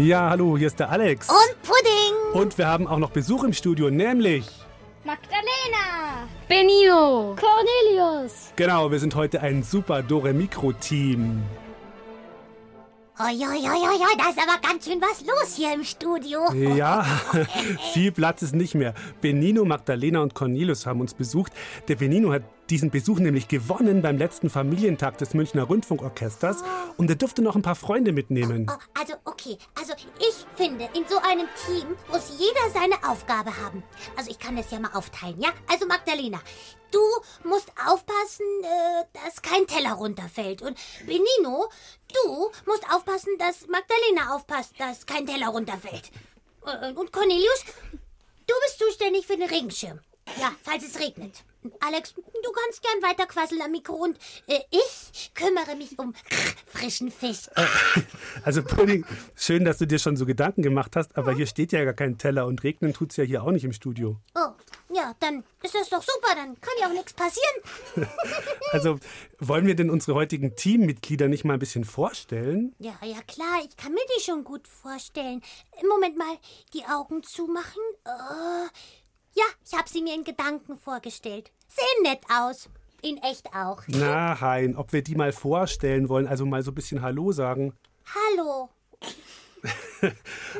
Ja, hallo, hier ist der Alex. Und Pudding. Und wir haben auch noch Besuch im Studio, nämlich. Magdalena. Benino. Cornelius. Genau, wir sind heute ein super Dore-Mikro-Team. Oi, oi, oi, da ist aber ganz schön was los hier im Studio. Ja, viel Platz ist nicht mehr. Benino, Magdalena und Cornelius haben uns besucht. Der Benino hat diesen Besuch nämlich gewonnen beim letzten Familientag des Münchner Rundfunkorchesters und er durfte noch ein paar Freunde mitnehmen. Oh, also, okay. Also, ich finde, in so einem Team muss jeder seine Aufgabe haben. Also, ich kann das ja mal aufteilen, ja? Also, Magdalena, du musst aufpassen, äh, dass kein Teller runterfällt. Und Benino, du musst aufpassen, dass Magdalena aufpasst, dass kein Teller runterfällt. Äh, Und Cornelius, du bist zuständig für den Regenschirm. Ja, falls es regnet. Alex, du kannst gern weiter quasseln am Mikro und äh, ich kümmere mich um frischen Fisch. Also Pudding, schön, dass du dir schon so Gedanken gemacht hast, aber hier steht ja gar kein Teller und regnen tut's ja hier auch nicht im Studio. Oh, ja, dann ist das doch super, dann kann ja auch nichts passieren. Also wollen wir denn unsere heutigen Teammitglieder nicht mal ein bisschen vorstellen? Ja, ja klar, ich kann mir die schon gut vorstellen. Moment mal, die Augen zumachen. Oh. Ja, ich habe sie mir in Gedanken vorgestellt. Sehen nett aus. In echt auch. Na, Hein, ob wir die mal vorstellen wollen, also mal so ein bisschen Hallo sagen. Hallo.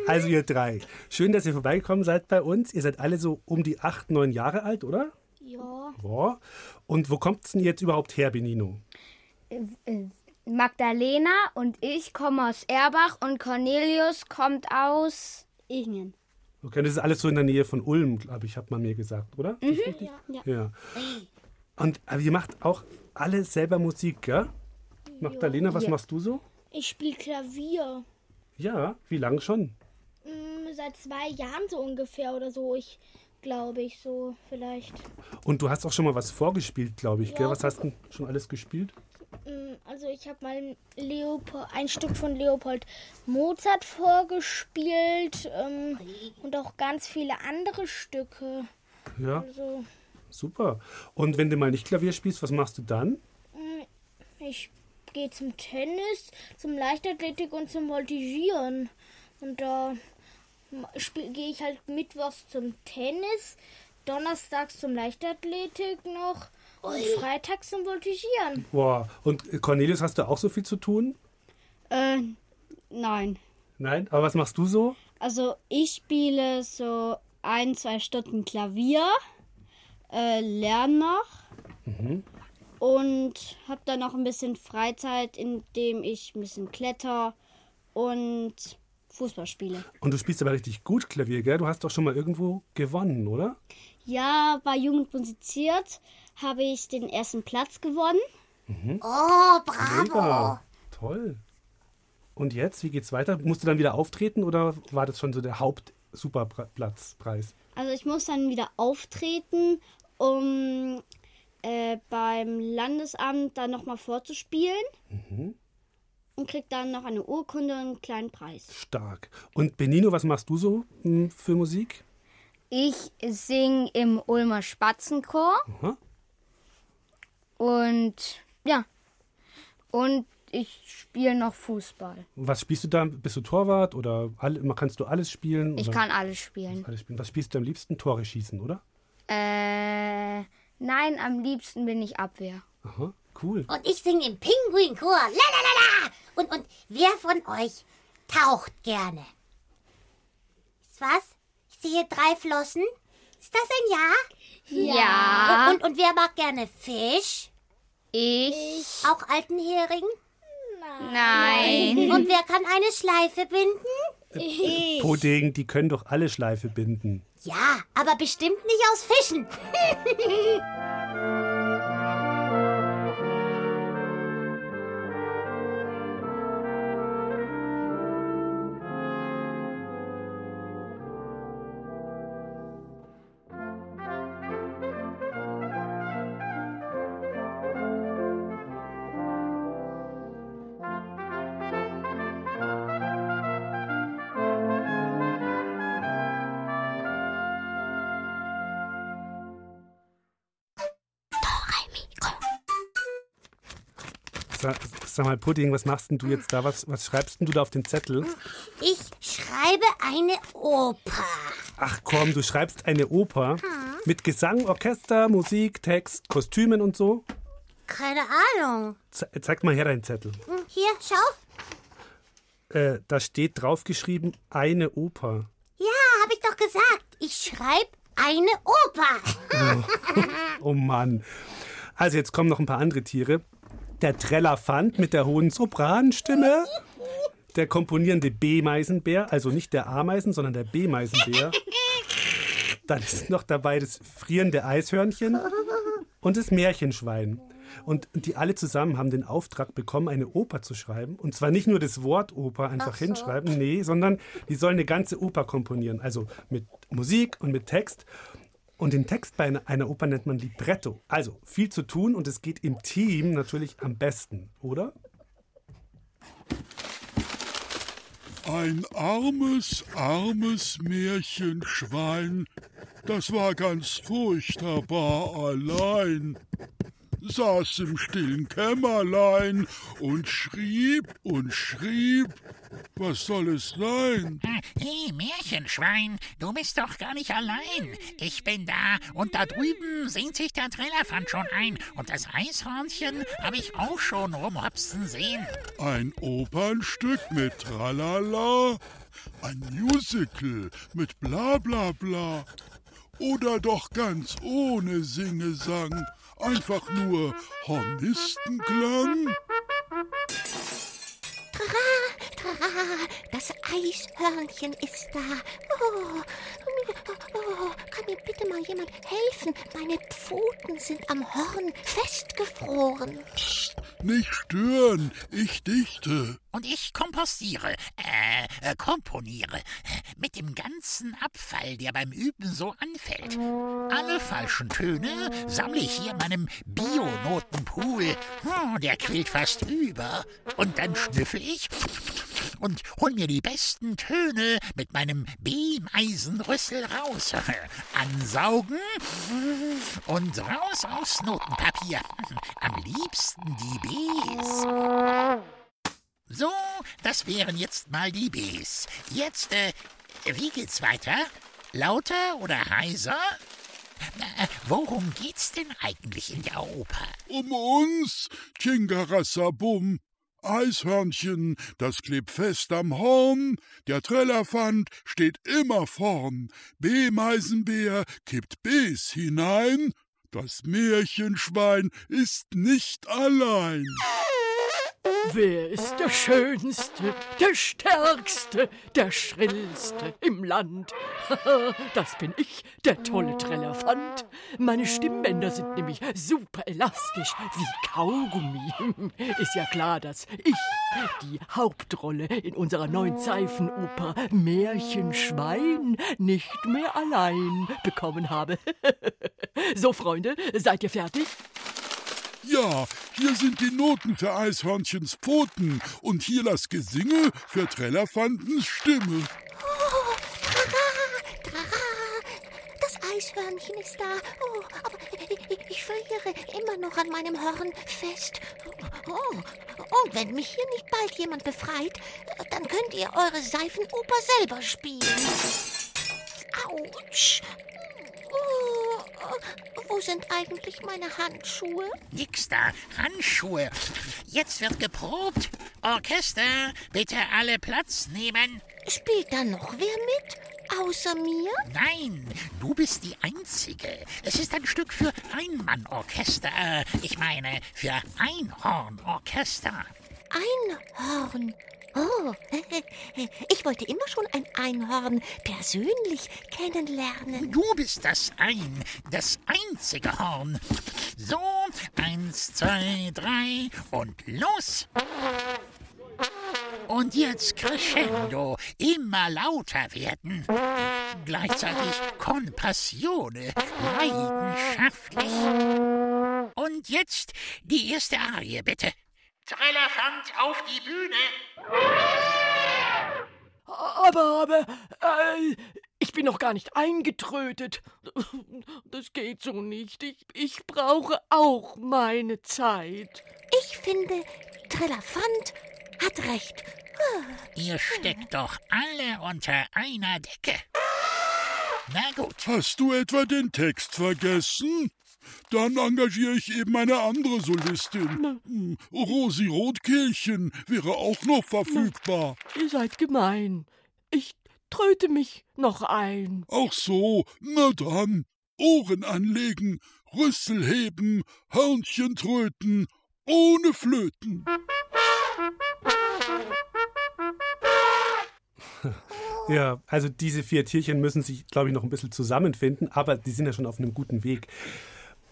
Also ihr drei, schön, dass ihr vorbeigekommen seid bei uns. Ihr seid alle so um die acht, neun Jahre alt, oder? Ja. Ja. Und wo kommt's denn jetzt überhaupt her, Benino? Magdalena und ich kommen aus Erbach und Cornelius kommt aus Ingen. Okay, das ist alles so in der Nähe von Ulm, glaube ich, hat man mir gesagt, oder? Richtig? Ja. Ja. Und aber ihr macht auch alle selber Musik, gell? Magdalena, was Ja. machst du so? Ich spiele Klavier. Ja, wie lange schon? Mm, Seit zwei Jahren so ungefähr oder so. Ich glaube ich so vielleicht. Und du hast auch schon mal was vorgespielt, glaube ich, gell? Ja. Was hast du schon alles gespielt? Mm, Also ich habe mal Leopold, ein Stück von Leopold Mozart vorgespielt ähm, und auch ganz viele andere Stücke. Ja, Also super. Und wenn du mal nicht Klavier spielst, was machst du dann? ich gehe zum Tennis, zum Leichtathletik und zum Voltigieren. Und da gehe ich halt mittwochs zum Tennis, donnerstags zum Leichtathletik noch und freitags zum Voltigieren. Boah, und Cornelius, hast du auch so viel zu tun? Äh, nein. Nein? Aber was machst du so? Also ich spiele so ein, zwei Stunden Klavier, äh, lerne noch und habe dann noch ein bisschen Freizeit, indem ich ein bisschen kletter und Fußball spiele. Und du spielst aber richtig gut Klavier, gell? Du hast doch schon mal irgendwo gewonnen, oder? Ja, bei Jugend musiziert habe ich den ersten Platz gewonnen. Oh, bravo. Mega. Toll. Und jetzt, wie geht's weiter? Musst du dann wieder auftreten oder war das schon so der Haupt-Superplatzpreis? Also ich muss dann wieder auftreten, um äh, beim Landesamt dann nochmal vorzuspielen. Und krieg dann noch eine Urkunde und einen kleinen Preis. Stark. Und Benino, was machst du so hm, für Musik? Ich sing im Ulmer Spatzenchor Aha. und ja. Und ich spiele noch Fußball. Was spielst du da? Bist du Torwart oder alle, kannst du alles spielen? Ich oder? kann alles spielen. alles spielen. Was spielst du am liebsten? Tore schießen, oder? Äh, nein, am liebsten bin ich Abwehr. Aha, cool. Und ich singe im Pinguinchor. La la la la. Und, und wer von euch taucht gerne? Ist was? Ich sehe drei Flossen. Ist das ein Ja? Ja. Und, und wer mag gerne Fisch? Ich? Auch alten Hering? Nein. Und wer kann eine Schleife binden? Pudding, die können doch alle Schleife binden. Ja, aber bestimmt nicht aus Fischen. Sag, mal, Pudding, was machst denn du jetzt da? Was, was schreibst denn du da auf den Zettel? Ich schreibe eine Oper. Ach komm, du schreibst eine Oper mit Gesang, Orchester, Musik, Text, Kostümen und so? Keine Ahnung. Ze zeig mal her deinen Zettel. Hm, Hier, schau. Äh, da steht draufgeschrieben, eine Oper. Ja, hab ich doch gesagt. Ich schreibe eine Oper. Oh Mann. Also jetzt kommen noch ein paar andere Tiere. Der Trellerfant mit der hohen Sopranstimme. Der komponierende B-Meisenbär, also nicht der Ameisen, sondern der B-Meisenbär. Dann ist noch dabei das frierende Eishörnchen und das Märchenschwein. Und die alle zusammen haben den Auftrag bekommen, eine Oper zu schreiben. Und zwar nicht nur das Wort Oper einfach hinschreiben, nee, sondern die sollen eine ganze Oper komponieren. Also mit Musik und mit Text. Und den Text bei einer- Oper nennt man Libretto. Also viel zu tun und es geht im Team natürlich am besten, oder? Ein armes, armes Märchenschwein, das war ganz furchtbar allein, saß im stillen Kämmerlein und schrieb und schrieb, was soll es sein? Hey, Märchenschwein, du bist doch gar nicht allein. Ich bin da und da drüben sehnt sich der Trellerfand schon ein und das Eishornchen habe ich auch schon rumhopsen sehen. Ein Opernstück mit Tralala, ein Musical mit Bla bla bla. Oder doch ganz ohne Singesang, einfach nur Hornistenklang? Trara, das Eishörnchen ist da. Oh, oh, kann mir bitte mal jemand helfen? Meine Pfoten sind am Horn festgefroren. Nicht stören, ich dichte. Und ich kompostiere, äh, äh, komponiere, äh, mit dem ganzen Abfall, der beim Üben so anfällt. Alle falschen Töne sammle ich hier in meinem Bionotenpool. Hm, der quillt fast über. Und dann schnüffel ich und hol mir die besten Töne mit meinem B-Meisenrüssel raus. Ansaugen und raus aufs Notenpapier. Am liebsten die Bs. So, das wären jetzt mal die Bs. Jetzt, äh, wie geht's weiter? Lauter oder heiser? Äh, worum geht's denn eigentlich in der Oper? Um uns, Chingarassabum. Eishörnchen, das klebt fest am Horn, der Trellerfand steht immer vorn, B-Meisenbär kippt Bs hinein, das Märchenschwein ist nicht allein. Wer ist der Schönste, der Stärkste, der Schrillste im Land? Das bin ich, der tolle Trellerfand. Meine Stimmbänder sind nämlich super elastisch wie Kaugummi. Ist ja klar, dass ich die Hauptrolle in unserer neuen Seifenoper Märchenschwein nicht mehr allein bekommen habe. So, Freunde, seid ihr fertig? Ja, hier sind die Noten für Eishörnchens Pfoten und hier das Gesinge für Trellerfandens Stimme. Oh, trara, trara, das Eishörnchen ist da. Oh, aber ich, friere immer noch an meinem Horn fest. Oh, und wenn mich hier nicht bald jemand befreit, dann könnt ihr eure Seifenoper selber spielen. Autsch. Oh, wo sind eigentlich meine Handschuhe? Nix da, Handschuhe. Jetzt wird geprobt. Orchester, bitte alle Platz nehmen. Spielt da noch wer mit? Außer mir? Nein, du bist die Einzige. Es ist ein Stück für Einmannorchester. Äh, Ich meine, für Einhornorchester. Einhorn. Oh, ich wollte immer schon ein Einhorn persönlich kennenlernen. Du bist das Ein, das einzige Horn. So, eins, zwei, drei und los. Und jetzt crescendo, immer lauter werden. Gleichzeitig con passione, leidenschaftlich. Und jetzt die erste Arie, bitte. Trellerfand auf die Bühne. Aber, aber, äh, ich bin noch gar nicht eingetrötet. Das geht so nicht. Ich, ich brauche auch meine Zeit. Ich finde, Trillafant hat recht. Ihr steckt doch alle unter einer Decke. Na gut. Hast du etwa den Text vergessen? Dann engagiere ich eben eine andere Solistin. Hm, Rosi Rotkehlchen wäre auch noch verfügbar. Ihr seid gemein. Ich tröte mich noch ein. Ach so, na dann. Ohren anlegen, Rüssel heben, Hörnchen tröten, ohne Flöten. Ja, also diese vier Tierchen müssen sich, glaube ich, noch ein bisschen zusammenfinden, aber die sind ja schon auf einem guten Weg.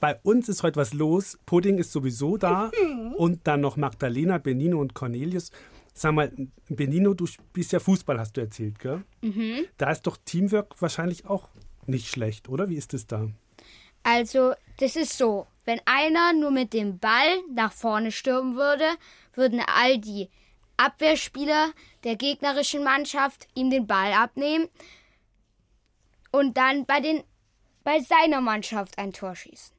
Bei uns ist heute was los. Pudding ist sowieso da und dann noch Magdalena, Benino und Cornelius. Sag mal, Benino, du spielst ja Fußball, hast du erzählt, gell? Mhm. Da ist doch Teamwork wahrscheinlich auch nicht schlecht, oder? Wie ist es da? Also, das ist so. Wenn einer nur mit dem Ball nach vorne stürmen würde, würden all die Abwehrspieler der gegnerischen Mannschaft ihm den Ball abnehmen und dann bei, den, bei seiner Mannschaft ein Tor schießen.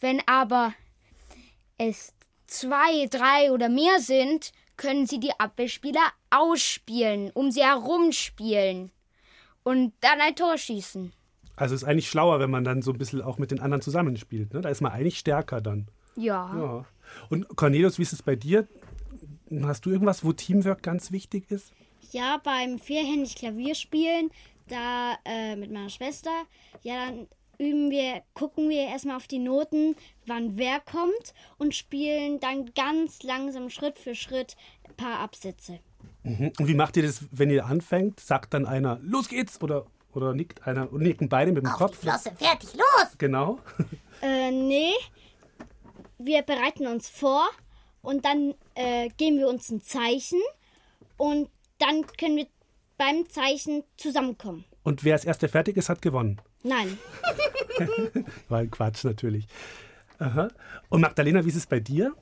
Wenn aber es zwei, drei oder mehr sind, können sie die Abwehrspieler ausspielen, um sie herumspielen und dann ein Tor schießen. Also ist eigentlich schlauer, wenn man dann so ein bisschen auch mit den anderen zusammenspielt. Ne? Da ist man eigentlich stärker dann. Ja. Ja. Und Cornelius, wie ist es bei dir? Hast du irgendwas, wo Teamwork ganz wichtig ist? Ja, beim vierhändig Klavierspielen, da äh, mit meiner Schwester, ja, dann üben wir, gucken wir erstmal auf die Noten, wann wer kommt und spielen dann ganz langsam Schritt für Schritt ein paar Absätze. Mhm. Und wie macht ihr das, wenn ihr anfängt? Sagt dann einer, los geht's? Oder, oder nickt einer und nicken beide mit dem Auf Kopf? die Flosse, fertig, los! Genau. Äh, nee, wir bereiten uns vor und dann äh, geben wir uns ein Zeichen und dann können wir beim Zeichen zusammenkommen. Und wer als erster fertig ist, hat gewonnen. Nein, Weil Quatsch natürlich. Aha. Und Magdalena, wie ist es bei dir?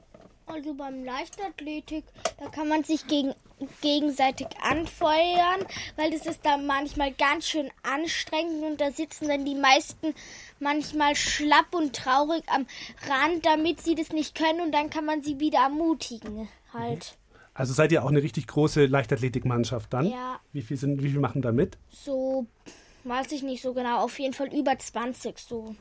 Also beim Leichtathletik, da kann man sich gegen, gegenseitig anfeuern, weil das ist dann manchmal ganz schön anstrengend und da sitzen dann die meisten manchmal schlapp und traurig am Rand, damit sie das nicht können und dann kann man sie wieder ermutigen halt. Also seid ihr auch eine richtig große Leichtathletikmannschaft dann? Ja. Wie viel, sind, wie viel machen da mit? So weiß ich nicht so genau, auf jeden Fall über 20 so.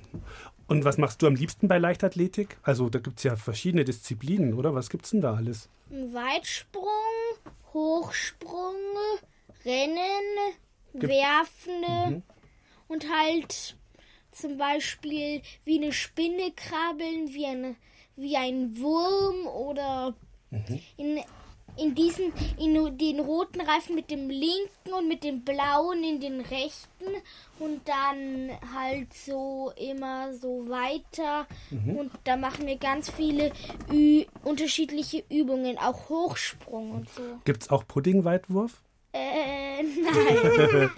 Und was machst du am liebsten bei Leichtathletik? Also da gibt es ja verschiedene Disziplinen, oder? Was gibt's denn da alles? Weitsprung, Hochsprung, Rennen, Gibt- Werfen und halt zum Beispiel wie eine Spinne krabbeln, wie ein, wie ein Wurm oder in, in diesen, in den roten Reifen mit dem linken und mit dem blauen in den rechten und dann halt so immer so weiter und da machen wir ganz viele Ü unterschiedliche Übungen, auch Hochsprung und so. Gibt's auch Puddingweitwurf? Äh, nein.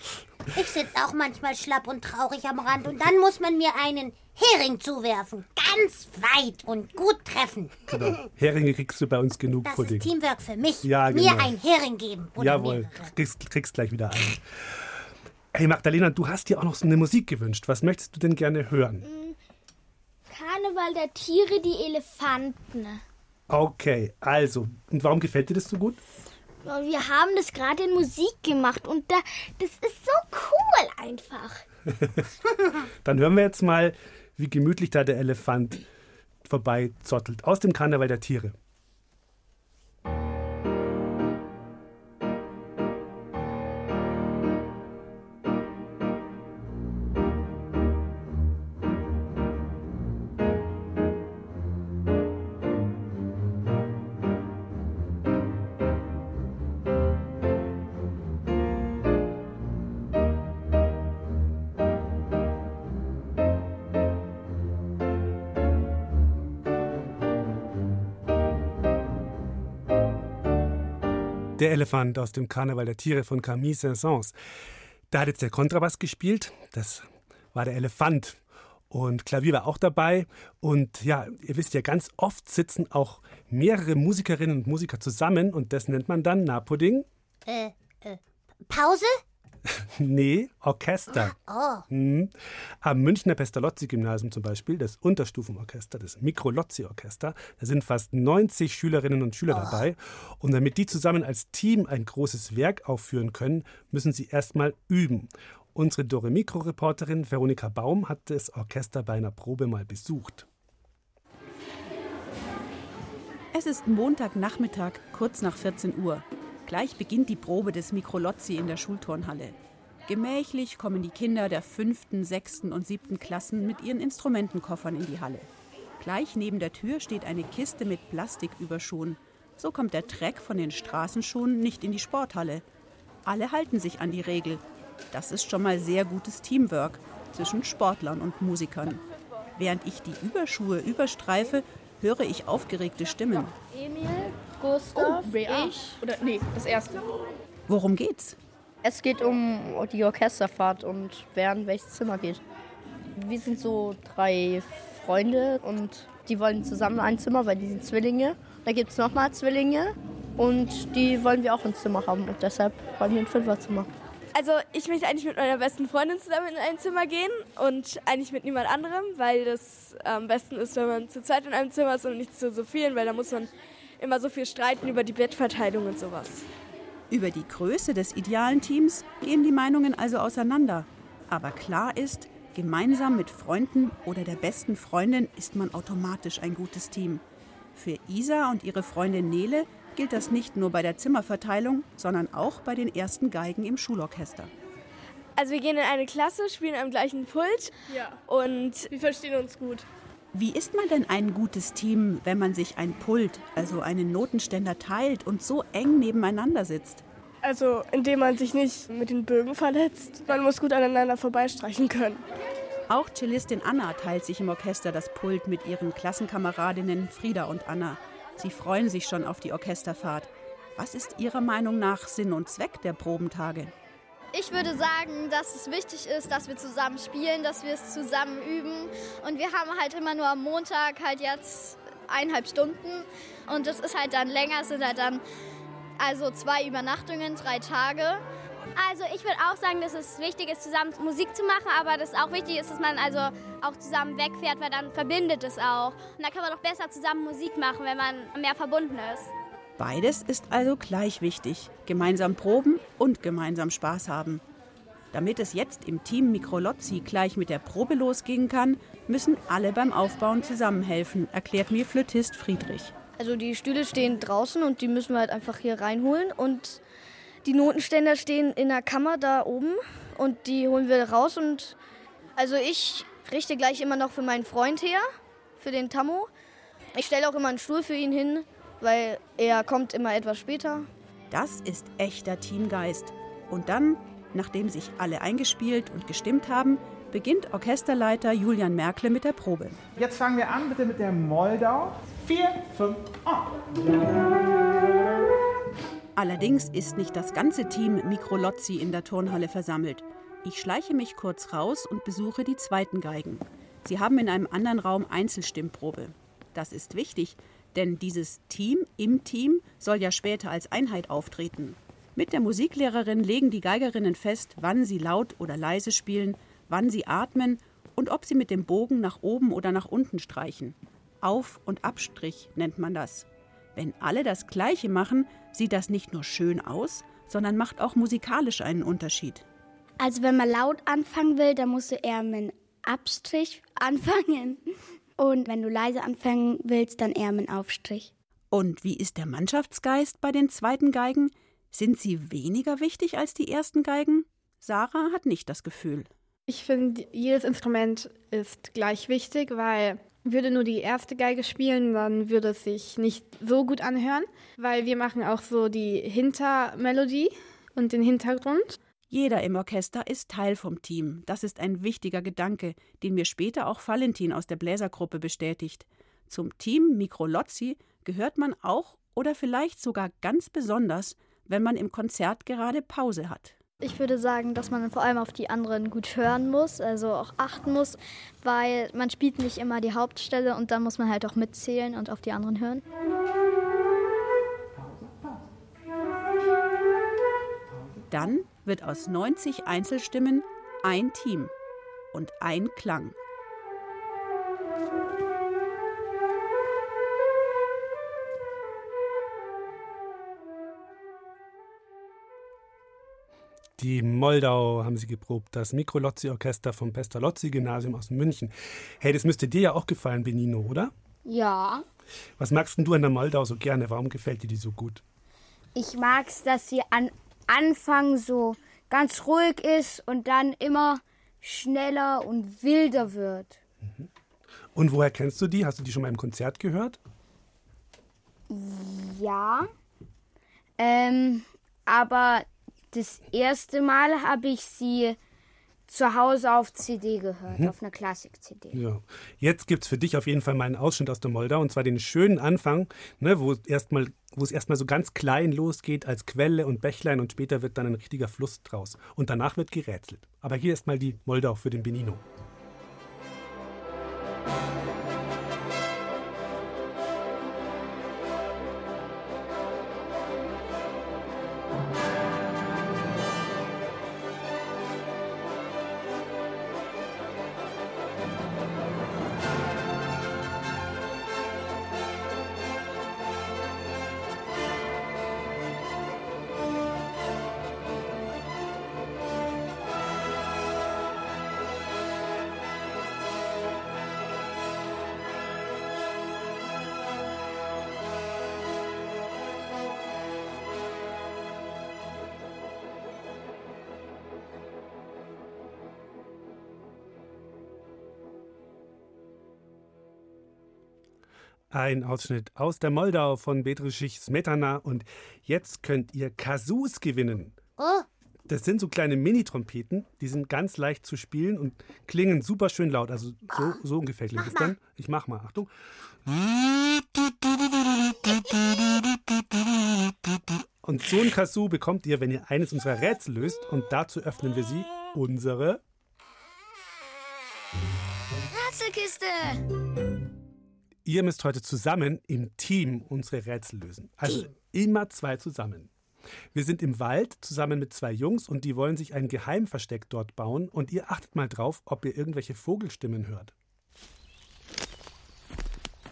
Ich sitze auch manchmal schlapp und traurig am Rand und dann muss man mir einen Hering zuwerfen. Ganz weit und gut treffen. Genau. Heringe kriegst du bei uns genug Das Pudding. ist Teamwork für mich. Ja, Mir genau. einen Hering geben. Oder Jawohl, kriegst, kriegst gleich wieder einen. Hey Magdalena, du hast dir auch noch so eine Musik gewünscht. Was möchtest du denn gerne hören? Karneval der Tiere, die Elefanten. Okay, also, und warum gefällt dir das so gut? Wir haben das gerade in Musik gemacht und da, das ist so cool einfach. Dann hören wir jetzt mal, wie gemütlich da der Elefant vorbeizottelt. Aus dem Karneval der Tiere. Der Elefant aus dem Karneval der Tiere von Camille Saint-Saëns. Da hat jetzt der Kontrabass gespielt. Das war der Elefant. Und Klavier war auch dabei. Und ja, ihr wisst ja, ganz oft sitzen auch mehrere Musikerinnen und Musiker zusammen. Und das nennt man dann Napudding. Äh, äh, Pause? Nee, Orchester. Oh. Hm. Am Münchner Pestalozzi-Gymnasium zum Beispiel, das Unterstufenorchester, das Mikrolozzi-Orchester, da sind fast 90 Schülerinnen und Schüler dabei. Und damit die zusammen als Team ein großes Werk aufführen können, müssen sie erstmal üben. Unsere Dore Mikro-Reporterin Veronika Baum hat das Orchester bei einer Probe mal besucht. Es ist Montagnachmittag, kurz nach 14 Uhr. Gleich beginnt die Probe des Mikrolozzi in der Schulturnhalle. Gemächlich kommen die Kinder der fünften, sechsten und siebten Klassen mit ihren Instrumentenkoffern in die Halle. Gleich neben der Tür steht eine Kiste mit Plastiküberschuhen. So kommt der Dreck von den Straßenschuhen nicht in die Sporthalle. Alle halten sich an die Regel. Das ist schon mal sehr gutes Teamwork zwischen Sportlern und Musikern. Während ich die Überschuhe überstreife, höre ich aufgeregte Stimmen. Emil, Gustav, BA. ich. Oder nee, das erste. Worum geht's? Es geht um die Orchesterfahrt und wer in welches Zimmer geht. Wir sind so drei Freunde und die wollen zusammen ein Zimmer, weil die sind Zwillinge. Da gibt es nochmal Zwillinge und die wollen wir auch ein Zimmer haben und deshalb wollen wir ein Fünferzimmer. Also ich möchte eigentlich mit meiner besten Freundin zusammen in ein Zimmer gehen und eigentlich mit niemand anderem, weil das am besten ist, wenn man zu zweit in einem Zimmer ist und nicht zu so vielen, weil da muss man immer so viel streiten über die Bettverteilung und sowas. Über die Größe des idealen Teams gehen die Meinungen also auseinander. Aber klar ist, gemeinsam mit Freunden oder der besten Freundin ist man automatisch ein gutes Team. Für Isa und ihre Freundin Nele gilt das nicht nur bei der Zimmerverteilung, sondern auch bei den ersten Geigen im Schulorchester. Also wir gehen in eine Klasse, spielen am gleichen Pult Ja. und Wir verstehen uns gut. Wie ist man denn ein gutes Team, wenn man sich ein Pult, also einen Notenständer teilt und so eng nebeneinander sitzt? also indem man sich nicht mit den Bögen verletzt. Man muss gut aneinander vorbeistreichen können. Auch Cellistin Anna teilt sich im Orchester das Pult mit ihren Klassenkameradinnen Frieda und Anna. Sie freuen sich schon auf die Orchesterfahrt. Was ist Ihrer Meinung nach Sinn und Zweck der Probentage? Ich würde sagen, dass es wichtig ist, dass wir zusammen spielen, dass wir es zusammen üben. Und wir haben halt immer nur am Montag halt jetzt eineinhalb Stunden. Und das ist halt dann länger, es sind halt dann also zwei Übernachtungen, drei Tage. Also ich würde auch sagen, dass es wichtig ist, zusammen Musik zu machen, aber dass auch wichtig ist, dass man also auch zusammen wegfährt, weil dann verbindet es auch. Und da kann man doch besser zusammen Musik machen, wenn man mehr verbunden ist. Beides ist also gleich wichtig. Gemeinsam proben und gemeinsam Spaß haben. Damit es jetzt im Team Mikrolozzi gleich mit der Probe losgehen kann, müssen alle beim Aufbauen zusammenhelfen, erklärt mir Flötist Friedrich. Also die Stühle stehen draußen und die müssen wir halt einfach hier reinholen. Und die Notenständer stehen in der Kammer da oben und die holen wir raus. Und also ich richte gleich immer noch für meinen Freund her, für den Tammo. Ich stelle auch immer einen Stuhl für ihn hin, weil er kommt immer etwas später. Das ist echter Teamgeist. Und dann, nachdem sich alle eingespielt und gestimmt haben, beginnt Orchesterleiter Julian Merkle mit der Probe. Jetzt fangen wir an bitte mit der Moldau. Vier, fünf, ah. Allerdings ist nicht das ganze Team Mikrolozzi in der Turnhalle versammelt. Ich schleiche mich kurz raus und besuche die zweiten Geigen. Sie haben in einem anderen Raum Einzelstimmprobe. Das ist wichtig, denn dieses Team im Team soll ja später als Einheit auftreten. Mit der Musiklehrerin legen die Geigerinnen fest, wann sie laut oder leise spielen, wann sie atmen und ob sie mit dem Bogen nach oben oder nach unten streichen. Auf- und Abstrich nennt man das. Wenn alle das Gleiche machen, sieht das nicht nur schön aus, sondern macht auch musikalisch einen Unterschied. Also wenn man laut anfangen will, dann musst du eher mit einem Abstrich anfangen. Und wenn du leise anfangen willst, dann eher mit einem Aufstrich. Und wie ist der Mannschaftsgeist bei den zweiten Geigen? Sind sie weniger wichtig als die ersten Geigen? Sarah hat nicht das Gefühl. Ich finde, jedes Instrument ist gleich wichtig, weil würde nur die erste Geige spielen, dann würde es sich nicht so gut anhören, weil wir machen auch so die Hintermelodie und den Hintergrund. Jeder im Orchester ist Teil vom Team. Das ist ein wichtiger Gedanke, den mir später auch Valentin aus der Bläsergruppe bestätigt. Zum Team Mikrolozzi gehört man auch oder vielleicht sogar ganz besonders, wenn man im Konzert gerade Pause hat. Ich würde sagen, dass man vor allem auf die anderen gut hören muss, also auch achten muss, weil man spielt nicht immer die Hauptstelle und dann muss man halt auch mitzählen und auf die anderen hören. Dann wird aus 90 Einzelstimmen ein Team und ein Klang. Die Moldau haben sie geprobt, das Mikrolozzi-Orchester vom Pestalozzi-Gymnasium aus München. Hey, das müsste dir ja auch gefallen, Benino, oder? Ja. Was magst denn du an der Moldau so gerne? Warum gefällt dir die so gut? Ich mag's, dass sie an Anfang so ganz ruhig ist und dann immer schneller und wilder wird. Und woher kennst du die? Hast du die schon mal im Konzert gehört? Ja. Ähm, aber das erste Mal habe ich sie zu Hause auf CD gehört, Mhm. auf einer Klassik-CD. Ja. Jetzt gibt es für dich auf jeden Fall mal einen Ausschnitt aus der Moldau und zwar den schönen Anfang, ne, wo, erstmal, wo es erstmal so ganz klein losgeht als Quelle und Bächlein und später wird dann ein richtiger Fluss draus. Und danach wird gerätselt. Aber hier erstmal die Moldau für den Benino. Ein Ausschnitt aus der Moldau von Bedřich Smetana und jetzt könnt ihr Kasus gewinnen. Oh, Das sind so kleine Mini-Trompeten, die sind ganz leicht zu spielen und klingen super schön laut. Also so, so ungefähr klingt es dann. Ich mach mal, Achtung. Und so ein Kasu bekommt ihr, wenn ihr eines unserer Rätsel löst. Und dazu öffnen wir sie, unsere Rätselkiste! Ihr müsst heute zusammen im Team unsere Rätsel lösen. Also immer zwei zusammen. Wir sind im Wald zusammen mit zwei Jungs und die wollen sich ein Geheimversteck dort bauen und ihr achtet mal drauf, ob ihr irgendwelche Vogelstimmen hört.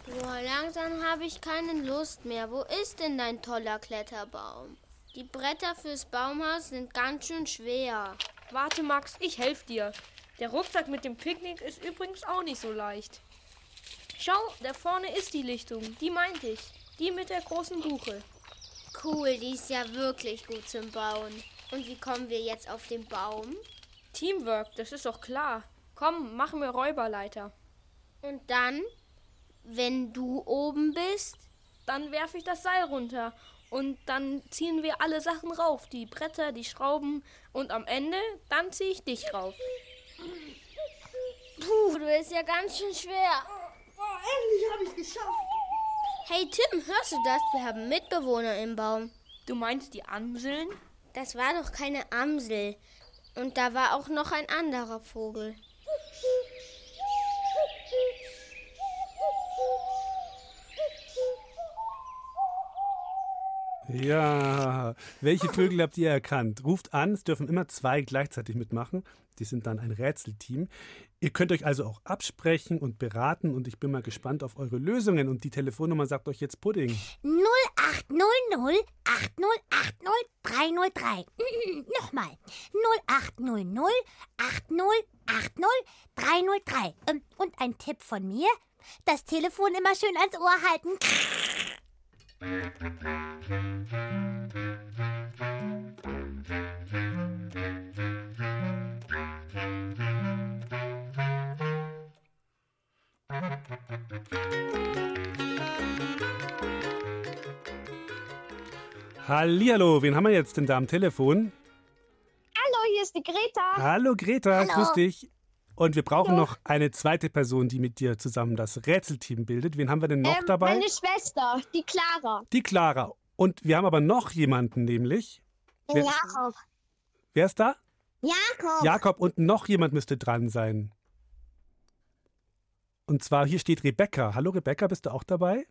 Boah, langsam habe ich keine Lust mehr. Wo ist denn dein toller Kletterbaum? Die Bretter fürs Baumhaus sind ganz schön schwer. Warte, Max, ich helfe dir. Der Rucksack mit dem Picknick ist übrigens auch nicht so leicht. Schau, da vorne ist die Lichtung. Die meinte ich. Die mit der großen Buche. Cool, die ist ja wirklich gut zum Bauen. Und wie kommen wir jetzt auf den Baum? Teamwork, das ist doch klar. Komm, machen wir Räuberleiter. Und dann, wenn du oben bist? Dann werfe ich das Seil runter. Und dann ziehen wir alle Sachen rauf. Die Bretter, die Schrauben. Und am Ende, dann ziehe ich dich rauf. Puh, du bist ja ganz schön schwer. Endlich habe ich es geschafft. Hey Tim, hörst du das? Wir haben Mitbewohner im Baum. Du meinst die Amseln? Das war doch keine Amsel. Und da war auch noch ein anderer Vogel. Ja, welche Vögel habt ihr erkannt? Ruft an, es dürfen immer zwei gleichzeitig mitmachen. Die sind dann ein Rätselteam. Ihr könnt euch also auch absprechen und beraten und ich bin mal gespannt auf eure Lösungen. Und die Telefonnummer sagt euch jetzt Pudding. 0800 8080 303. Nochmal. 0800 8080 303. Ähm, Und ein Tipp von mir. Das Telefon immer schön ans Ohr halten. Hallihallo, wen haben wir jetzt denn da am Telefon? Hallo, hier ist die Greta. Hallo Greta, Hallo. grüß dich. Und wir brauchen noch eine zweite Person, die mit dir zusammen das Rätselteam bildet. Wen haben wir denn noch Ähm, dabei? Meine Schwester, die Clara. Die Clara. Und wir haben aber noch jemanden, nämlich. Den Jakob. wer ist da? Jakob. Jakob und noch jemand müsste dran sein. Und zwar hier steht Rebecca. Hallo Rebecca, bist du auch dabei?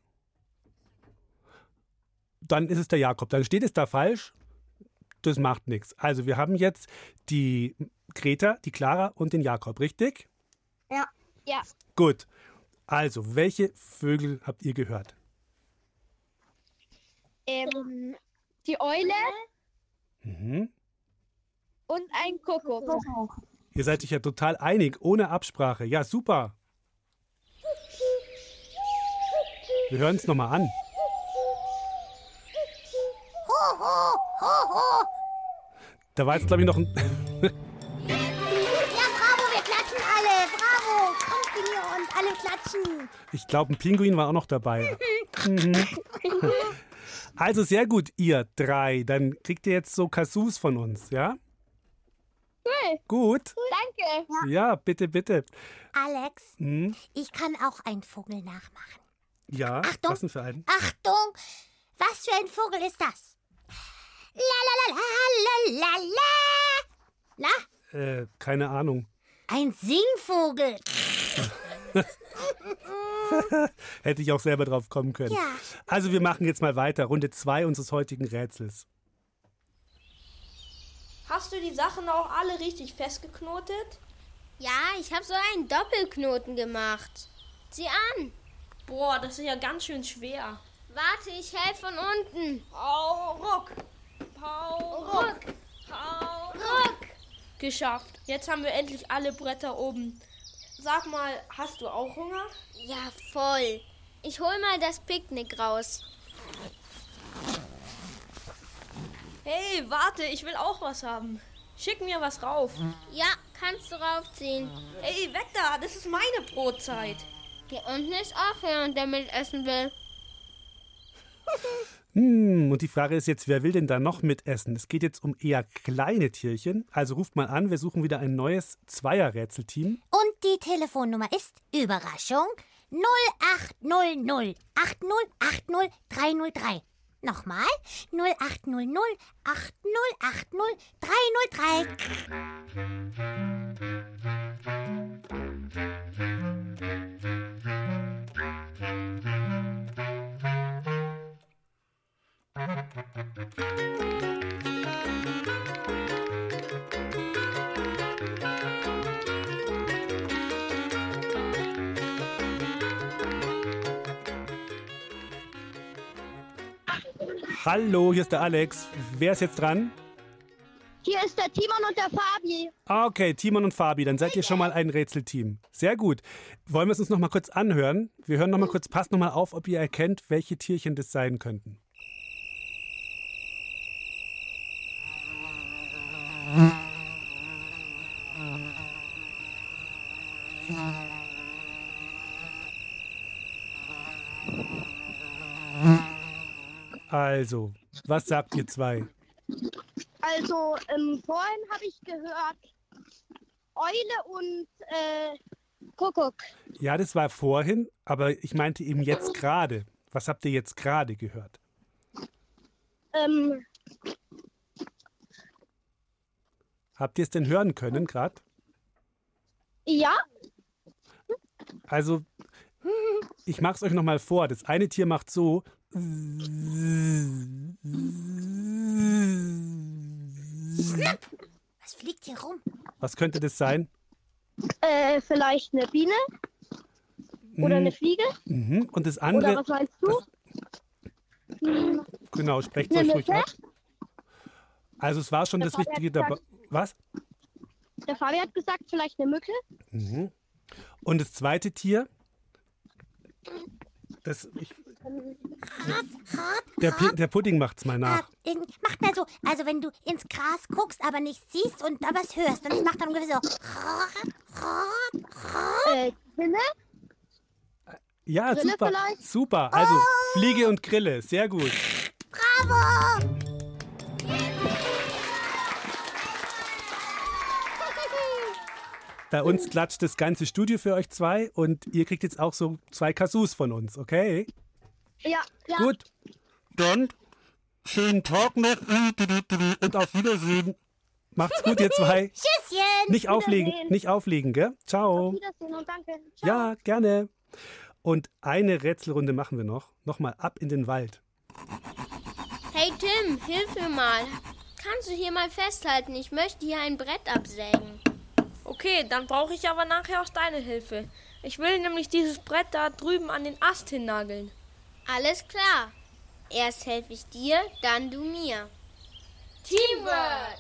Dann ist es der Jakob. Dann steht es da falsch. Das macht nichts. Also wir haben jetzt die Greta, die Clara und den Jakob, richtig? Ja. Ja. Gut. Also, welche Vögel habt ihr gehört? Ähm, die Eule Mhm. und ein Kuckuck. Ihr seid euch ja total einig, ohne Absprache. Ja, super. Wir hören es nochmal an. Ho, ho, ho, ho. Da war jetzt, glaube ich, noch ein. Ja, bravo, wir klatschen alle. Bravo. Kommt hier und alle klatschen. Ich glaube, ein Pinguin war auch noch dabei. Also sehr gut, ihr drei. Dann kriegt ihr jetzt so Kasus von uns, ja? Cool. Gut. Danke. Ja, bitte, bitte. Alex, Hm? ich kann auch einen Vogel nachmachen. Ja, Achtung. was denn für einen? Achtung, was für ein Vogel ist das? La la la la la la la. Na, Äh, keine Ahnung. ein Singvogel. Hätte ich auch selber drauf kommen können. Ja. Also wir machen jetzt mal weiter. Runde zwei unseres heutigen Rätsels. Hast du die Sachen auch alle richtig festgeknotet? Ja, ich habe so einen Doppelknoten gemacht. Sieh an. Boah, das ist ja ganz schön schwer. Warte, ich helfe von unten. Pau, ruck. Pau, ruck. Pau, ruck. Geschafft. Jetzt haben wir endlich alle Bretter oben. Sag mal, hast du auch Hunger? Ja, voll. Ich hol mal das Picknick raus. Hey, warte, ich will auch was haben. Schick mir was rauf. Ja, kannst du raufziehen. Hey, weg da, das ist meine Brotzeit. Hier unten ist auch jemand, der mitessen will. Hm, und die Frage ist jetzt, wer will denn da noch mitessen? Es geht jetzt um eher kleine Tierchen. Also ruft mal an, wir suchen wieder ein neues Zweier-Rätselteam. Und die Telefonnummer ist Überraschung 0800 8080 303. Nochmal 0800 8080 303. Hallo, hier ist der Alex. Wer ist jetzt dran? Hier ist der Timon und der Fabi. Ah, Okay, Timon und Fabi, dann seid ihr schon mal ein Rätselteam. Sehr gut. Wollen wir es uns noch mal kurz anhören? Wir hören noch mal kurz, passt noch mal auf, ob ihr erkennt, welche Tierchen das sein könnten. Also, was sagt ihr zwei? Also, ähm, vorhin habe ich gehört Eule und äh, Kuckuck. Ja, das war vorhin, aber ich meinte eben jetzt gerade. Was habt ihr jetzt gerade gehört? Ähm, Habt ihr es denn hören können gerade? ja, Also, ich mache es euch nochmal vor. Das eine Tier macht so. Was fliegt hier rum? Was könnte das sein? äh, vielleicht eine Biene oder eine Fliege. Mhm. Und das Oder andere. was meinst du? Hm, Genau, sprecht euch ruhig ab. Also, es war schon Der das Fabi Richtige dabei. Was? Der Fabi hat gesagt, vielleicht eine Mücke. Mhm. Und das zweite Tier? Das, ich, der, Pi- der Pudding macht's mal nach. Äh, macht mal so, also wenn du ins Gras guckst, aber nichts siehst und da was hörst, und es macht dann ungefähr so. Äh, Grille? Ja, Grille super. vielleicht? Super. Also, Fliege und Grille. Sehr gut. Bravo! Bei uns klatscht das ganze Studio für euch zwei und ihr kriegt jetzt auch so zwei Kasus von uns, okay? Ja, ja. Gut. Dann schönen Tag noch und auf Wiedersehen. Macht's gut, ihr zwei. Tschüsschen! Nicht auflegen, nicht auflegen, gell? Ciao. Wiedersehen und danke. Ciao. Ja, gerne. Und eine Rätselrunde machen wir noch. Nochmal ab in den Wald. Hey Tim, hilf mir mal. kannst du hier mal festhalten. Ich möchte hier ein Brett absägen. Okay, dann brauche ich aber nachher auch deine Hilfe. Ich will nämlich dieses Brett da drüben an den Ast hinnageln. Alles klar. Erst helfe ich dir, dann du mir. Teamwork!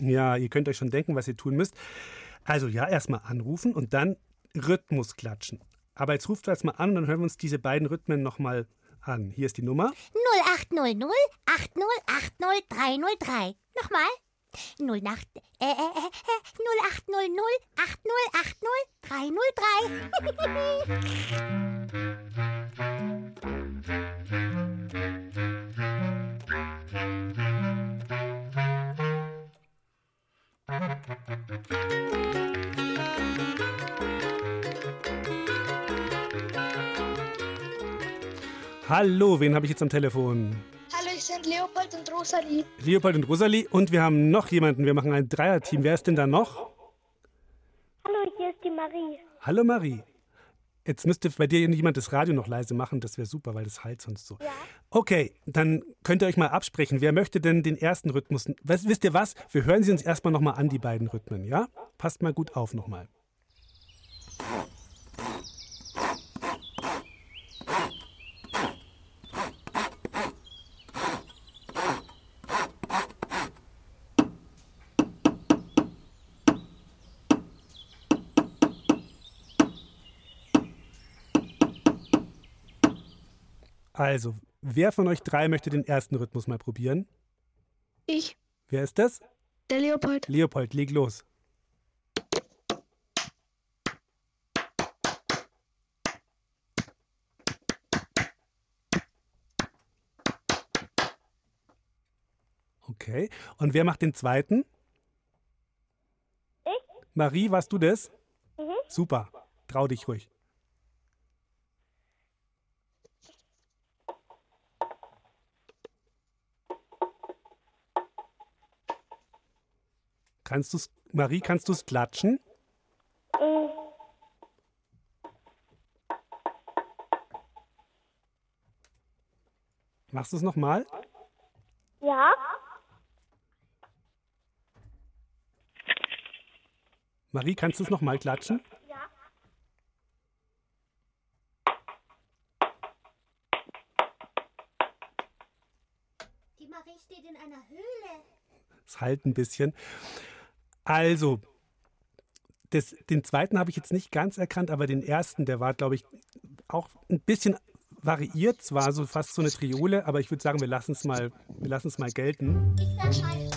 Ja, ihr könnt euch schon denken, was ihr tun müsst. Also ja, erstmal anrufen und dann Rhythmus klatschen. Aber jetzt ruft erstmal an und dann hören wir uns diese beiden Rhythmen nochmal an. Hier ist die Nummer. 0800 8080 303. Nochmal. 08, äh, äh, äh, 0800 8080 Hallo, wen habe ich jetzt am Telefon? Hallo, ich sind Leopold und Rosalie. Leopold und Rosalie und wir haben noch jemanden. Wir machen ein Dreierteam. Wer ist denn da noch? Hallo, hier ist die Marie. Hallo Marie. Jetzt müsste bei dir jemand das Radio noch leise machen. Das wäre super, weil das halt sonst so. Ja. Okay, dann könnt ihr euch mal absprechen. Wer möchte denn den ersten Rhythmus? Was, wisst ihr was? Wir hören sie uns erstmal nochmal an, die beiden Rhythmen, ja? Passt mal gut auf nochmal. Also, wer von euch drei möchte den ersten Rhythmus mal probieren? Ich. Wer ist das? Der Leopold. Leopold, leg los. Okay. Und wer macht den zweiten? Ich. Marie, warst du das? Mhm. Super. Trau dich ruhig. Kannst du's, Marie, kannst du es klatschen? Mhm. Machst du es nochmal? Ja. Marie, kannst du es nochmal klatschen? Ja. Die Marie steht in einer Höhle. Es halt ein bisschen. Also, das, den zweiten habe ich jetzt nicht ganz erkannt, aber den ersten, der war, glaube ich, auch ein bisschen variiert. Zwar so fast so eine Triole, aber ich würde sagen, wir lassen es mal, wir lassen es mal gelten. Ich sag.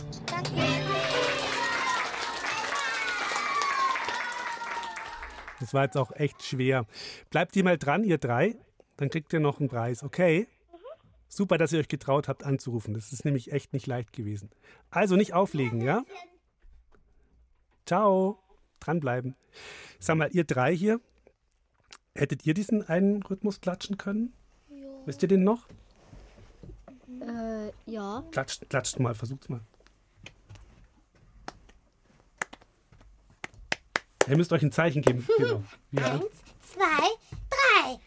Das war jetzt auch echt schwer. Bleibt ihr mal dran, ihr drei. Dann kriegt ihr noch einen Preis, okay? Super, dass ihr euch getraut habt anzurufen. Das ist nämlich echt nicht leicht gewesen. Also nicht auflegen, ja? Ciao. Dranbleiben. Sag mal, ihr drei hier, hättet ihr diesen einen Rhythmus klatschen können? Wisst ihr den noch? Äh, ja. Klatscht, klatscht mal, versucht's mal. Ihr müsst euch ein Zeichen geben. Genau. Ja. Eins, zwei, drei.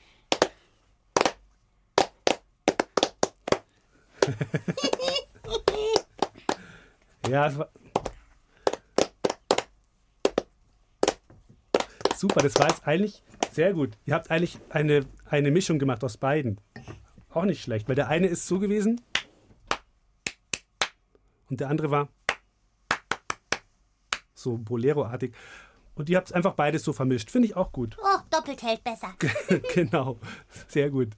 Ja, es war. Super, das war jetzt eigentlich sehr gut. Ihr habt eigentlich eine, eine Mischung gemacht aus beiden. Auch nicht schlecht, weil der eine ist so gewesen und der andere war so Bolero-artig. Und ihr habt es einfach beides so vermischt. Finde ich auch gut. Oh, doppelt hält besser. genau, sehr gut.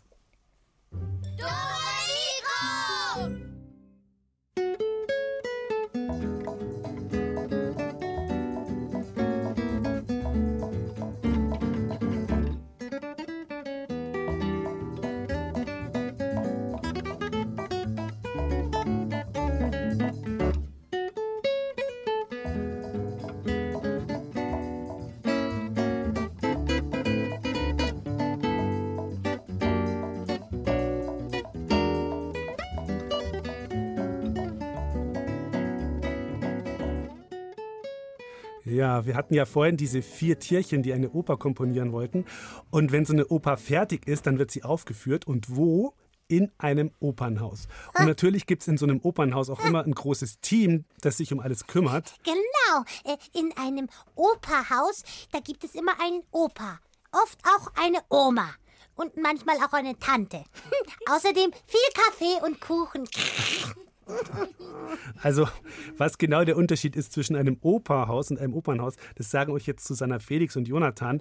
Wir hatten ja vorhin diese vier Tierchen, die eine Oper komponieren wollten. Und wenn so eine Oper fertig ist, dann wird sie aufgeführt. Und wo? In einem Opernhaus. Und natürlich gibt es in so einem Opernhaus auch immer ein großes Team, das sich um alles kümmert. Genau, äh, in einem Operhaus, da gibt es immer einen Opa. Oft auch eine Oma. Und manchmal auch eine Tante. Außerdem viel Kaffee und Kuchen. Also, was genau der Unterschied ist zwischen einem Operhaus und einem Opernhaus, das sagen euch jetzt Susanna Felix und Jonathan.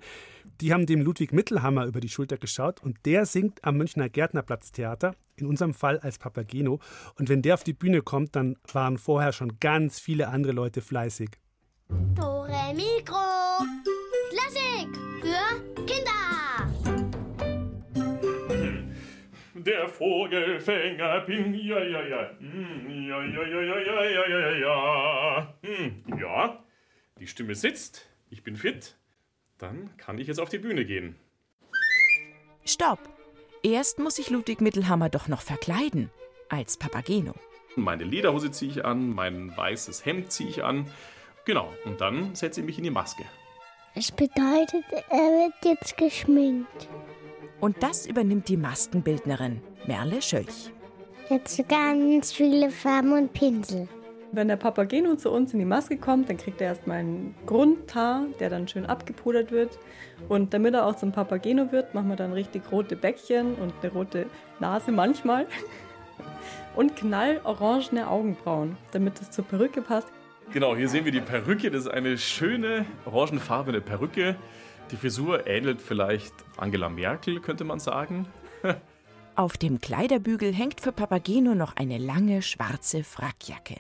Die haben dem Ludwig Mittelhammer über die Schulter geschaut und der singt am Münchner Gärtnerplatztheater, in unserem Fall als Papageno. Und wenn der auf die Bühne kommt, dann waren vorher schon ganz viele andere Leute fleißig. Tore Mikro. Klassik für Der Vogelfänger bin, ja, ja, ja. Hm, Ja, ja, ja, ja, ja, ja, ja, ja, ja. Hm, ja, die Stimme sitzt, ich bin fit. Dann kann ich jetzt auf die Bühne gehen. Stopp! Erst muss sich Ludwig Mittelhammer doch noch verkleiden. Als Papageno. Meine Lederhose ziehe ich an, mein weißes Hemd ziehe ich an. Genau, und dann setze ich mich in die Maske. Das bedeutet, er wird jetzt geschminkt. Und das übernimmt die Maskenbildnerin Merle Schölch. Jetzt ganz viele Farben und Pinsel. Wenn der Papageno zu uns in die Maske kommt, dann kriegt er erstmal einen Grundtar, der dann schön abgepudert wird. Und damit er auch zum Papageno wird, machen wir dann richtig rote Bäckchen und eine rote Nase manchmal. Und knallorangene Augenbrauen, damit es zur Perücke passt. Genau, hier sehen wir die Perücke. Das ist eine schöne orangenfarbene Perücke. Die Frisur ähnelt vielleicht Angela Merkel, könnte man sagen. Auf dem Kleiderbügel hängt für Papageno noch eine lange schwarze Frackjacke.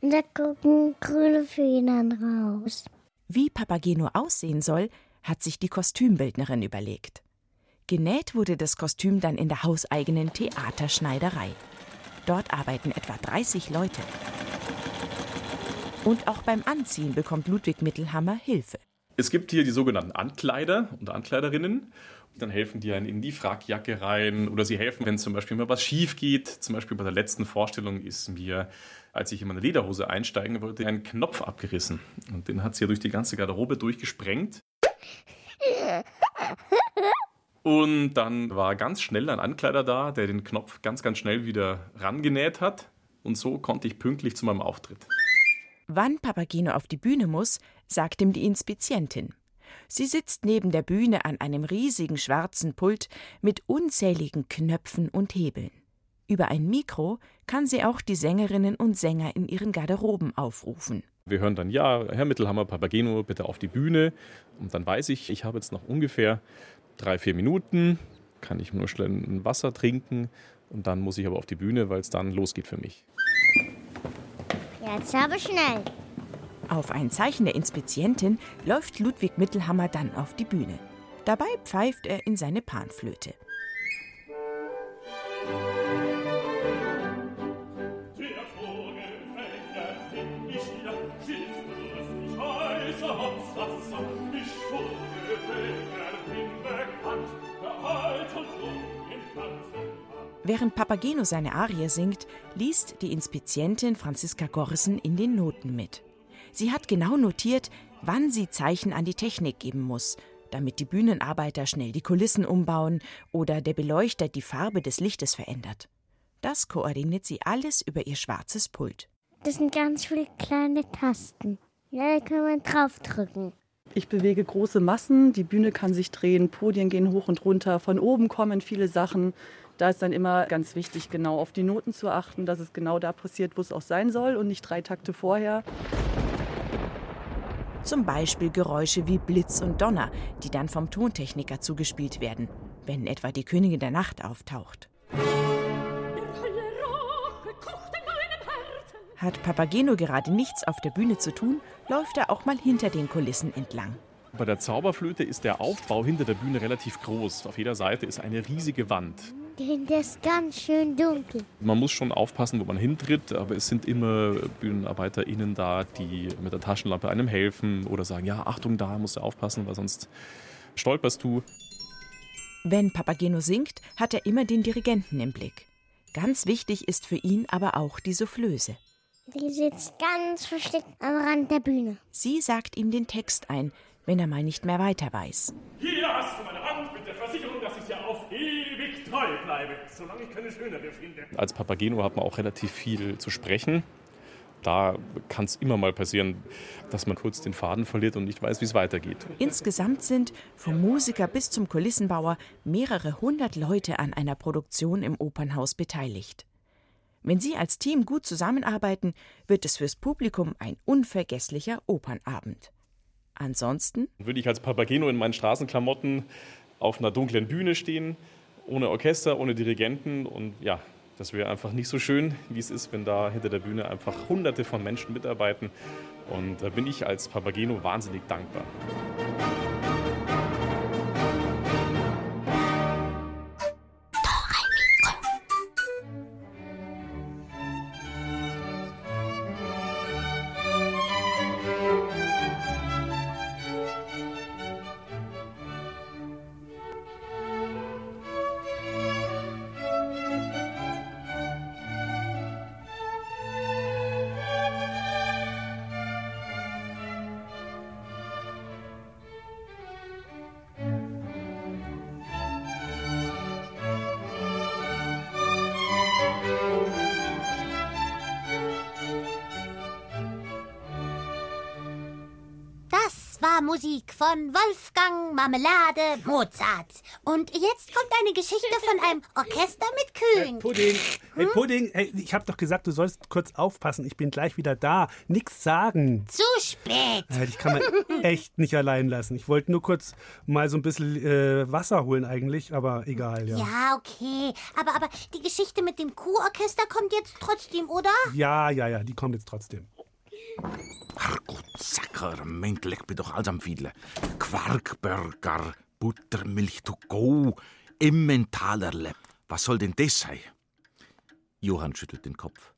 Und da gucken grüne Federn raus. Wie Papageno aussehen soll, hat sich die Kostümbildnerin überlegt. Genäht wurde das Kostüm dann in der hauseigenen Theaterschneiderei. Dort arbeiten etwa 30 Leute. Und auch beim Anziehen bekommt Ludwig Mittelhammer Hilfe. Es gibt hier die sogenannten Ankleider und Ankleiderinnen. Dann helfen die einen in die Frackjacke rein oder sie helfen, wenn zum Beispiel mal was schief geht. Zum Beispiel bei der letzten Vorstellung ist mir, als ich in meine Lederhose einsteigen wollte, ein Knopf abgerissen. Und den hat sie ja durch die ganze Garderobe durchgesprengt. Und dann war ganz schnell ein Ankleider da, der den Knopf ganz, ganz schnell wieder rangenäht hat. Und so konnte ich pünktlich zu meinem Auftritt. Wann Papageno auf die Bühne muss, sagt ihm die Inspizientin. Sie sitzt neben der Bühne an einem riesigen schwarzen Pult mit unzähligen Knöpfen und Hebeln. Über ein Mikro kann sie auch die Sängerinnen und Sänger in ihren Garderoben aufrufen. Wir hören dann, ja, Herr Mittelhammer, Papageno, bitte auf die Bühne. Und dann weiß ich, ich habe jetzt noch ungefähr drei, vier Minuten, kann ich nur schnell ein Wasser trinken und dann muss ich aber auf die Bühne, weil es dann losgeht für mich. Jetzt aber schnell. Auf ein Zeichen der Inspizientin läuft Ludwig Mittelhammer dann auf die Bühne. Dabei pfeift er in seine Panflöte. Während Papageno seine Arie singt, liest die Inspizientin Franziska Gorrissen in den Noten mit. Sie hat genau notiert, wann sie Zeichen an die Technik geben muss, damit die Bühnenarbeiter schnell die Kulissen umbauen oder der Beleuchter die Farbe des Lichtes verändert. Das koordiniert sie alles über ihr schwarzes Pult. Das sind ganz viele kleine Tasten. Ja, da kann man draufdrücken. Ich bewege große Massen, die Bühne kann sich drehen, Podien gehen hoch und runter, von oben kommen viele Sachen. Da ist dann immer ganz wichtig, genau auf die Noten zu achten, dass es genau da passiert, wo es auch sein soll und nicht drei Takte vorher. Zum Beispiel Geräusche wie Blitz und Donner, die dann vom Tontechniker zugespielt werden, wenn etwa die Königin der Nacht auftaucht. Hat Papageno gerade nichts auf der Bühne zu tun, läuft er auch mal hinter den Kulissen entlang. Bei der Zauberflöte ist der Aufbau hinter der Bühne relativ groß. Auf jeder Seite ist eine riesige Wand. Der ist ganz schön dunkel. Man muss schon aufpassen, wo man hintritt, aber es sind immer BühnenarbeiterInnen da, die mit der Taschenlampe einem helfen oder sagen, ja, Achtung, da musst du aufpassen, weil sonst stolperst du. Wenn Papageno singt, hat er immer den Dirigenten im Blick. Ganz wichtig ist für ihn aber auch die Soufflöse. Die sitzt ganz versteckt am Rand der Bühne. Sie sagt ihm den Text ein, wenn er mal nicht mehr weiter weiß. Hier hast du meine treu bleibe, solange ich keine schönere finde. Als Papageno hat man auch relativ viel zu sprechen. Da kann es immer mal passieren, dass man kurz den Faden verliert und nicht weiß, wie es weitergeht. Insgesamt sind vom Musiker bis zum Kulissenbauer mehrere hundert Leute an einer Produktion im Opernhaus beteiligt. Wenn sie als Team gut zusammenarbeiten, wird es fürs Publikum ein unvergesslicher Opernabend. Ansonsten würde ich als Papageno in meinen Straßenklamotten auf einer dunklen Bühne stehen, ohne Orchester, ohne Dirigenten und ja, das wäre einfach nicht so schön, wie es ist, wenn da hinter der Bühne einfach hunderte von Menschen mitarbeiten. Und da bin ich als Papageno wahnsinnig dankbar. Mozart. Und jetzt kommt eine Geschichte von einem Orchester mit Kühen. Pudding, hey Pudding, hey, ich hab doch gesagt, du sollst kurz aufpassen. Ich bin gleich wieder da. Nix sagen. Zu spät. Äh, Ich kann man echt nicht allein lassen. Ich wollte nur kurz mal so ein bisschen äh, Wasser holen eigentlich, aber egal, ja. Ja, okay. Aber, aber die Geschichte mit dem Kuhorchester kommt jetzt trotzdem, oder? Ja, ja, ja, die kommt jetzt trotzdem. Sakrament, leck mir doch alles am Fiedle. Quarkburger, Buttermilch to go, Emmentalerle. Was soll denn das sein? Johann schüttelt den Kopf.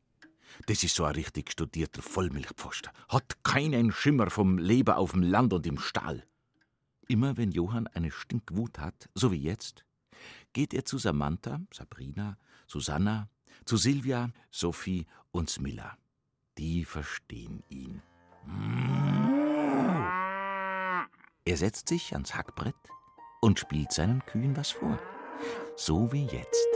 Das ist so ein richtig studierter Vollmilchpfosten. Hat keinen Schimmer vom Leben auf dem Land und im Stall. Immer wenn Johann eine Stinkwut hat, so wie jetzt, geht er zu Samantha, Sabrina, Susanna, zu Silvia, Sophie und Smilla. Die verstehen ihn. Er setzt sich ans Hackbrett und spielt seinen Kühen was vor. So wie jetzt.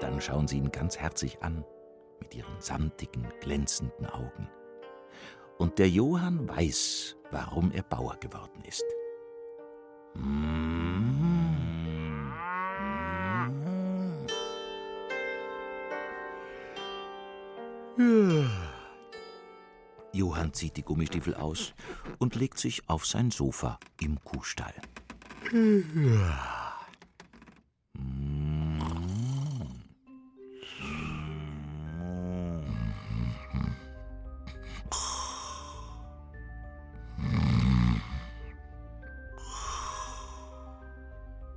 Dann schauen sie ihn ganz herzig an, mit ihren samtigen, glänzenden Augen. Und der Johann weiß, warum er Bauer geworden ist. Johann zieht die Gummistiefel aus und legt sich auf sein Sofa im Kuhstall.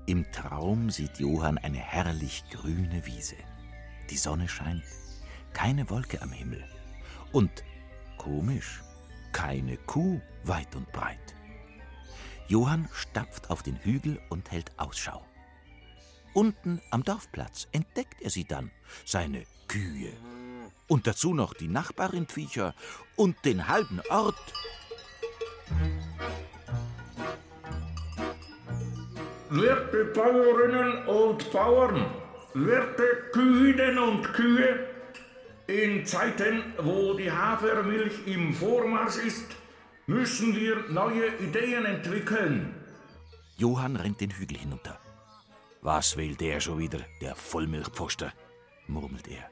Im Traum sieht Johann eine herrlich grüne Wiese. Die Sonne scheint, keine Wolke am Himmel. Und komisch, keine Kuh weit und breit. Johann stapft auf den Hügel und hält Ausschau. Unten am Dorfplatz entdeckt er sie dann, seine Kühe. Und dazu noch die Nachbarinviecher und den halben Ort. Werte Bauerinnen und Bauern, werte Kühinnen und Kühe, in Zeiten, wo die Hafermilch im Vormarsch ist, müssen wir neue Ideen entwickeln. Johann rennt den Hügel hinunter. Was will der schon wieder, der Vollmilchpfoster? murmelt er.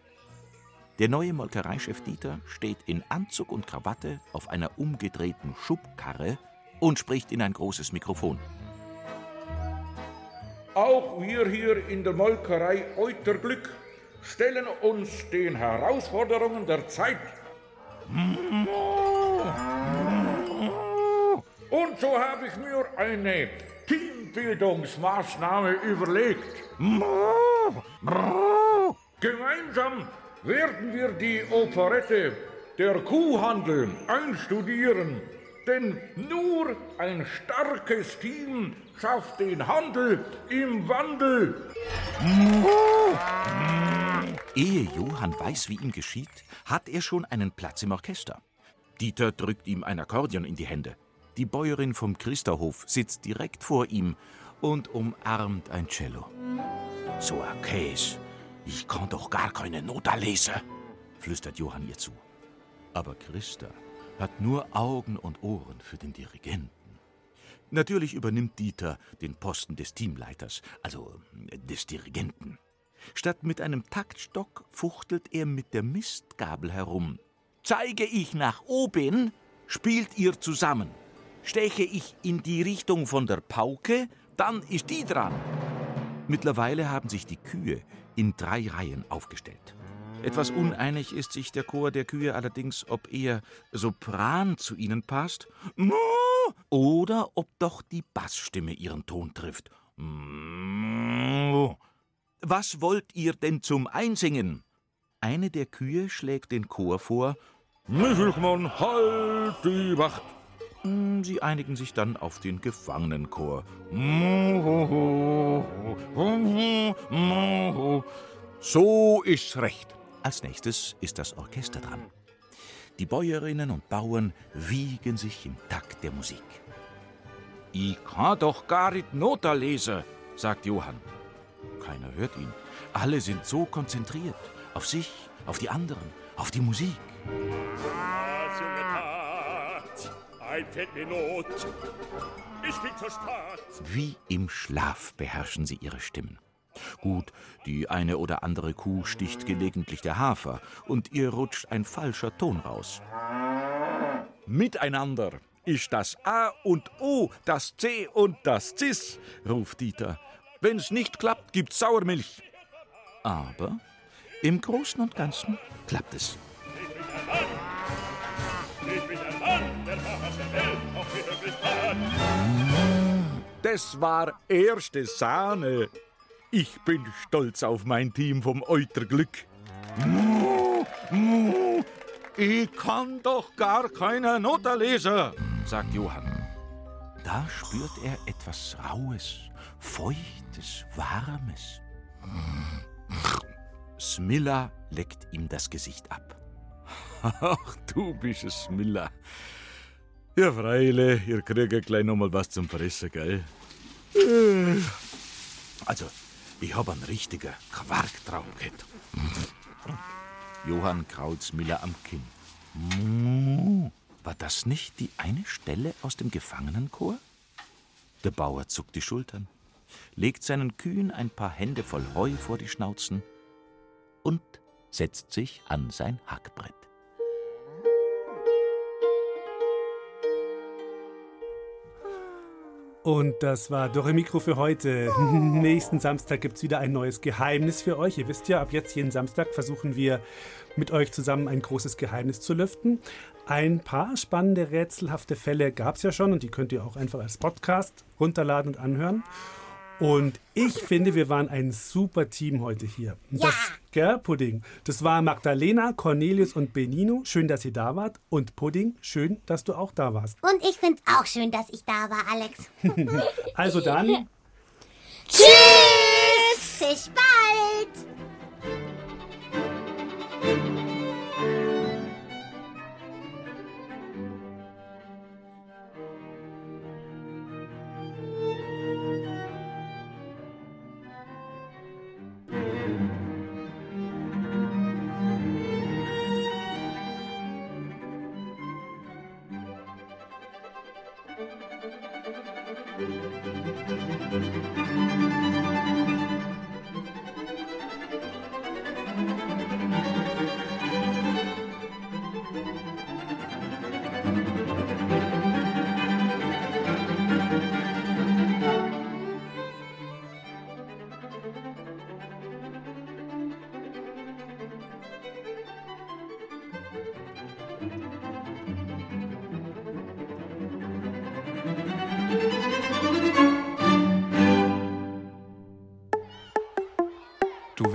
Der neue Molkereichef Dieter steht in Anzug und Krawatte auf einer umgedrehten Schubkarre und spricht in ein großes Mikrofon. Auch wir hier in der Molkerei Euterglück stellen uns den Herausforderungen der Zeit. Und so habe ich mir eine Teambildungsmaßnahme überlegt. Gemeinsam werden wir die Operette Der Kuhhandel einstudieren. Denn nur ein starkes Team schafft den Handel im Wandel. Ehe Johann weiß, wie ihm geschieht, hat er schon einen Platz im Orchester. Dieter drückt ihm ein Akkordeon in die Hände. Die Bäuerin vom Christerhof sitzt direkt vor ihm und umarmt ein Cello. So ein Käse. Ich kann doch gar keine Nota lesen, flüstert Johann ihr zu. Aber Christa hat nur Augen und Ohren für den Dirigenten. Natürlich übernimmt Dieter den Posten des Teamleiters, also äh, des Dirigenten. Statt mit einem Taktstock fuchtelt er mit der Mistgabel herum. Zeige ich nach oben, spielt ihr zusammen. Steche ich in die Richtung von der Pauke, dann ist die dran. Mittlerweile haben sich die Kühe in drei Reihen aufgestellt. Etwas uneinig ist sich der Chor der Kühe allerdings, ob eher Sopran zu ihnen passt oder ob doch die Bassstimme ihren Ton trifft. Was wollt ihr denn zum Einsingen? Eine der Kühe schlägt den Chor vor. Michelmann, halt die Wacht! Sie einigen sich dann auf den Gefangenenchor. So ist's recht. Als nächstes ist das Orchester dran. Die Bäuerinnen und Bauern wiegen sich im Takt der Musik. Ich kann doch gar nicht Nota lesen, sagt Johann. Keiner hört ihn. Alle sind so konzentriert. Auf sich, auf die anderen, auf die Musik. Ein fällt mir Not. Ich flieg zur Stadt. Wie im Schlaf beherrschen sie ihre Stimmen. Gut, die eine oder andere Kuh sticht gelegentlich der Hafer und ihr rutscht ein falscher Ton raus. Miteinander ist das A und O, das C und das Cis, ruft Dieter. Wenn's nicht klappt, gibt's Sauermilch. Aber im Großen und Ganzen klappt es. Das war erste Sahne. Ich bin stolz auf mein Team vom Euterglück. Ich kann doch gar keine Nota lesen, sagt Johann. Da spürt er etwas Raues, Feuchtes, Warmes. Smilla leckt ihm das Gesicht ab. Ach, du bist es, Smilla. Ja, Freile, ihr kriegt gleich noch mal was zum Fressen, gell? Also, ich hab einen richtigen Quarktraum gehabt. Johann kraut Smilla am Kinn. War das nicht die eine Stelle aus dem Gefangenenchor? Der Bauer zuckt die Schultern, legt seinen Kühen ein paar Hände voll Heu vor die Schnauzen und setzt sich an sein Hackbrett. Und das war Dore Mikro für heute. Nächsten Samstag gibt es wieder ein neues Geheimnis für euch. Ihr wisst ja, ab jetzt jeden Samstag versuchen wir mit euch zusammen ein großes Geheimnis zu lüften. Ein paar spannende, rätselhafte Fälle gab es ja schon und die könnt ihr auch einfach als Podcast runterladen und anhören. Und ich finde, wir waren ein super Team heute hier. Ja. Das, gell, Pudding. Das war Magdalena, Cornelius und Benino. Schön, dass ihr da wart. Und Pudding, schön, dass du auch da warst. Und ich find's auch schön, dass ich da war, Alex. Also dann, Tschüss! Bis bald!